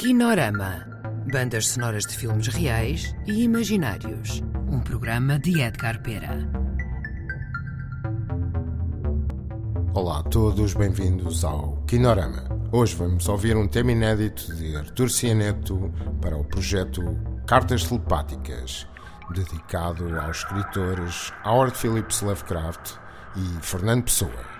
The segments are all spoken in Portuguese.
Kinorama. Bandas sonoras de filmes reais e imaginários. Um programa de Edgar Pera. Olá a todos, bem-vindos ao Kinorama. Hoje vamos ouvir um tema inédito de Artur Cianeto para o projeto Cartas Telepáticas, dedicado aos escritores Howard Phillips Lovecraft e Fernando Pessoa.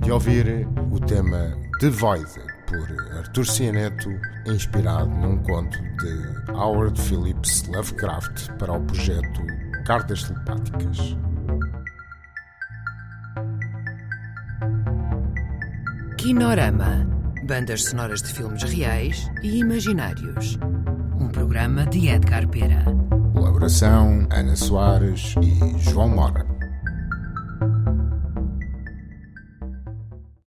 de ouvir o tema The Void, por Arthur Cianeto, inspirado num conto de Howard Phillips Lovecraft para o projeto Cartas Telepáticas. Kinorama Bandas sonoras de filmes reais e imaginários. Um programa de Edgar Pera. Colaboração Ana Soares e João Mora.